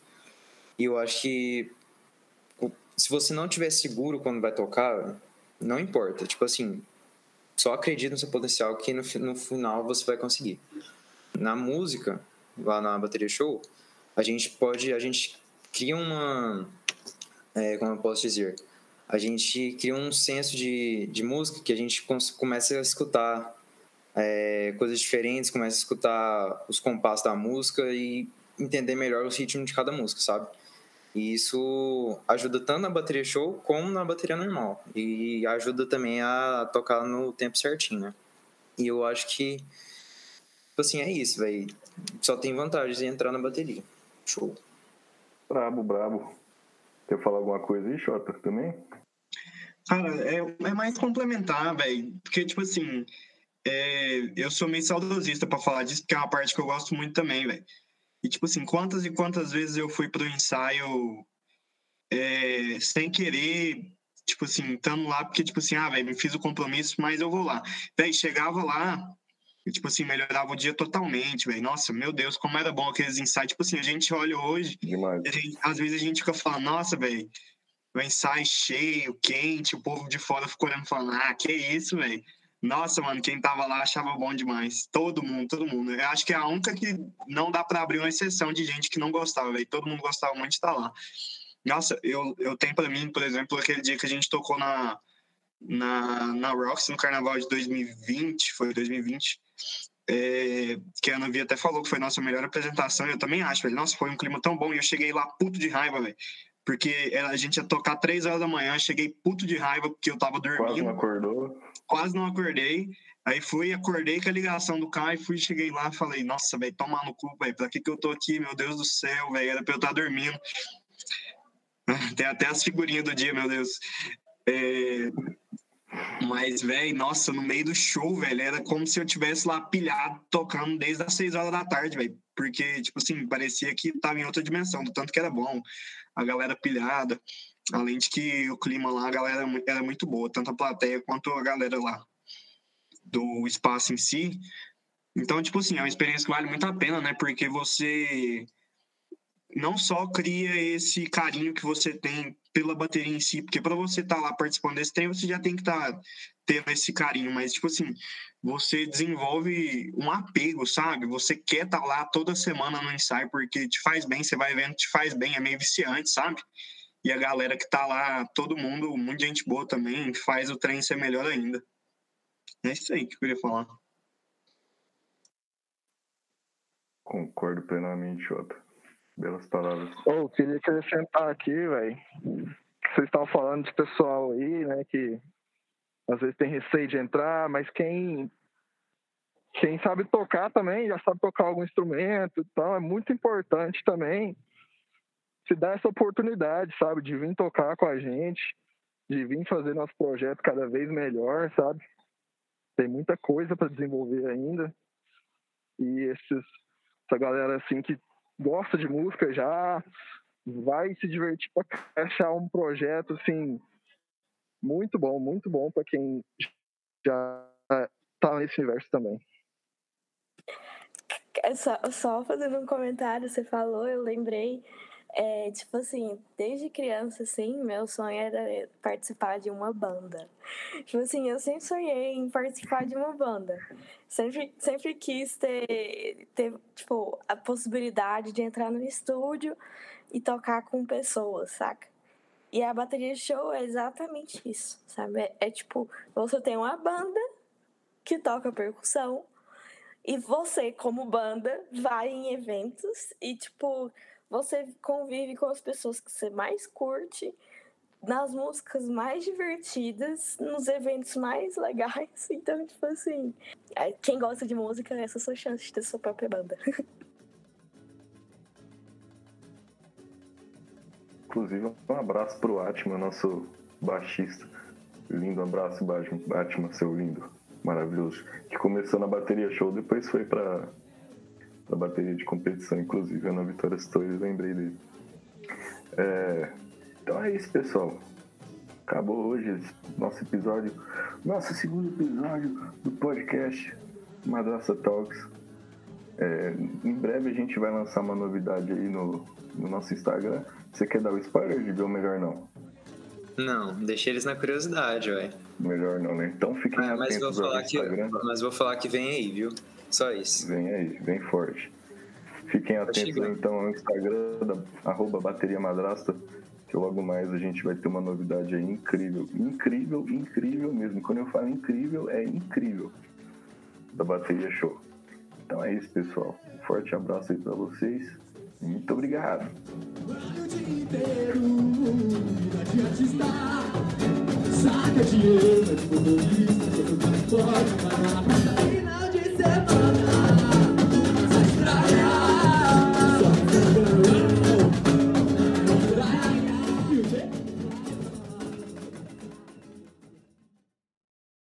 E eu acho que se você não tiver seguro quando vai tocar, não importa. Tipo assim, só acredita no seu potencial que no, no final você vai conseguir. Na música, lá na bateria show, a gente pode, a gente cria uma é, como eu posso dizer, a gente cria um senso de, de música que a gente começa a escutar é, coisas diferentes, começa a escutar os compassos da música e entender melhor o ritmo de cada música, sabe? E isso ajuda tanto na bateria show como na bateria normal. E ajuda também a tocar no tempo certinho, né? E eu acho que, tipo assim, é isso, velho. Só tem vantagens em entrar na bateria. Show. Brabo, brabo. Quer falar alguma coisa aí, Xota, também? Cara, é, é mais complementar, velho. Porque, tipo assim, é, eu sou meio saudosista para falar disso, porque é uma parte que eu gosto muito também, velho. E, tipo assim, quantas e quantas vezes eu fui pro ensaio é, sem querer, tipo assim, estando lá, porque, tipo assim, ah, velho, me fiz o compromisso, mas eu vou lá. Velho, chegava lá, e, tipo assim, melhorava o dia totalmente, velho. Nossa, meu Deus, como era bom aqueles ensaios. Tipo assim, a gente olha hoje, gente, às vezes a gente fica falando, nossa, velho, o ensaio cheio, quente, o povo de fora ficou olhando falando, ah, que isso, velho. Nossa, mano, quem tava lá achava bom demais. Todo mundo, todo mundo. Eu acho que é a única que não dá para abrir uma exceção de gente que não gostava, velho. Todo mundo gostava muito de estar lá. Nossa, eu, eu tenho para mim, por exemplo, aquele dia que a gente tocou na, na, na Rox no carnaval de 2020, foi 2020 é, que a Ana Via até falou que foi nossa melhor apresentação, eu também acho, velho. Nossa, foi um clima tão bom e eu cheguei lá puto de raiva, velho. Porque a gente ia tocar três horas da manhã, cheguei puto de raiva porque eu tava dormindo. Quase não acordou. Quase não acordei. Aí fui, acordei com a ligação do carro e fui, cheguei lá e falei, nossa, velho, tomar no cu, velho, pra que que eu tô aqui, meu Deus do céu, velho, era pra eu estar tá dormindo. [laughs] Tem até as figurinhas do dia, meu Deus. É, mas, velho, nossa, no meio do show, velho, era como se eu tivesse lá pilhado, tocando desde as seis horas da tarde, velho. Porque, tipo assim, parecia que tava em outra dimensão, do tanto que era bom. A galera pilhada. Além de que o clima lá, a galera era muito boa, tanto a plateia quanto a galera lá do espaço em si. Então, tipo assim, é uma experiência que vale muito a pena, né? Porque você não só cria esse carinho que você tem pela bateria em si, porque para você estar tá lá participando desse treino, você já tem que estar tá tendo esse carinho, mas tipo assim, você desenvolve um apego, sabe? Você quer estar tá lá toda semana no ensaio porque te faz bem, você vai vendo, te faz bem, é meio viciante, sabe? E a galera que tá lá, todo mundo, muita gente boa também, faz o trem ser melhor ainda. É isso aí que eu queria falar. Concordo plenamente, Jota. Belas palavras. Oh, queria acrescentar aqui, velho. Vocês estavam falando de pessoal aí, né, que às vezes tem receio de entrar, mas quem quem sabe tocar também, já sabe tocar algum instrumento, então é muito importante também se dar essa oportunidade, sabe, de vir tocar com a gente, de vir fazer nosso projeto cada vez melhor, sabe? Tem muita coisa para desenvolver ainda. E esses, essa galera assim que gosta de música já vai se divertir para achar um projeto assim muito bom, muito bom para quem já tá nesse universo também. É só, só fazendo um comentário, você falou, eu lembrei é, tipo assim, desde criança, assim, meu sonho era participar de uma banda. Tipo assim, eu sempre sonhei em participar de uma banda. Sempre, sempre quis ter, ter, tipo, a possibilidade de entrar no estúdio e tocar com pessoas, saca? E a bateria show é exatamente isso, sabe? É, é tipo, você tem uma banda que toca percussão e você, como banda, vai em eventos e, tipo, você convive com as pessoas que você mais curte, nas músicas mais divertidas, nos eventos mais legais. [laughs] Então, tipo assim, é, quem gosta de música, essa é a sua chance de ter sua própria banda. [laughs] Inclusive, um abraço pro Atma, nosso baixista. Lindo abraço, Atma, seu lindo, maravilhoso. Que começou na bateria show, depois foi pra da bateria de competição, inclusive, na Vitória Stories, lembrei dele. É, então é isso, pessoal. Acabou hoje nosso episódio, nosso segundo episódio do podcast Madraça Talks. É, em breve a gente vai lançar uma novidade aí no, no nosso Instagram. Você quer dar o spoiler de ou melhor não? Não, deixa eles na curiosidade, ué. Melhor não, né? Então fiquem ah, mas atentos vou falar Que, mas vou falar que vem aí, viu? Só isso. Vem aí, vem forte. Fiquem tá atentos então ao Instagram da arroba Bateria Madrasta, que logo mais a gente vai ter uma novidade aí incrível. Incrível, incrível mesmo. Quando eu falo incrível, é incrível. Da Bateria Show. Então é isso, pessoal. Um forte abraço aí pra vocês. Muito obrigado. Saca dinheiro, é motorista, pode parar. E não